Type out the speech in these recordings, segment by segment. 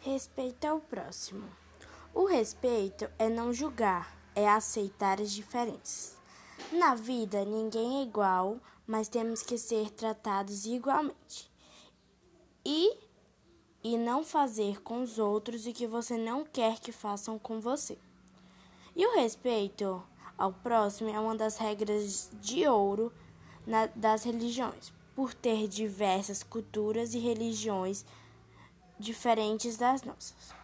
Respeito ao próximo. O respeito é não julgar, é aceitar as diferenças. Na vida, ninguém é igual, mas temos que ser tratados igualmente. E e não fazer com os outros o que você não quer que façam com você. E o respeito ao próximo é uma das regras de ouro na, das religiões, por ter diversas culturas e religiões diferentes das nossas.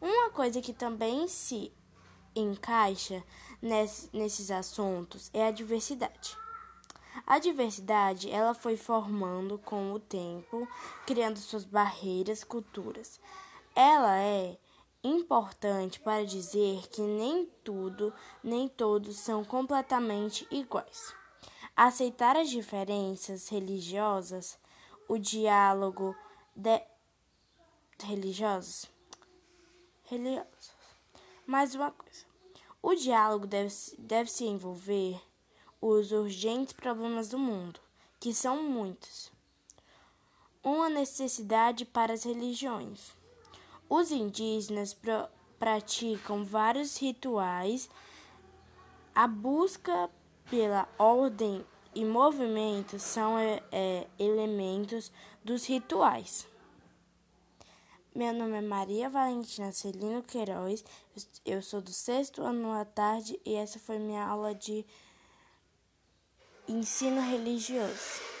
Uma coisa que também se encaixa nesses assuntos é a diversidade. A diversidade, ela foi formando com o tempo, criando suas barreiras, culturas. Ela é importante para dizer que nem tudo, nem todos são completamente iguais. Aceitar as diferenças religiosas, o diálogo de religiosos, religiosos. Mais uma coisa. O diálogo deve, deve se envolver os urgentes problemas do mundo, que são muitos. Uma necessidade para as religiões. Os indígenas pr praticam vários rituais. A busca pela ordem e movimento são é, é, elementos dos rituais. Meu nome é Maria Valentina Celino Queiroz, eu sou do sexto ano à tarde e essa foi minha aula de ensino religioso.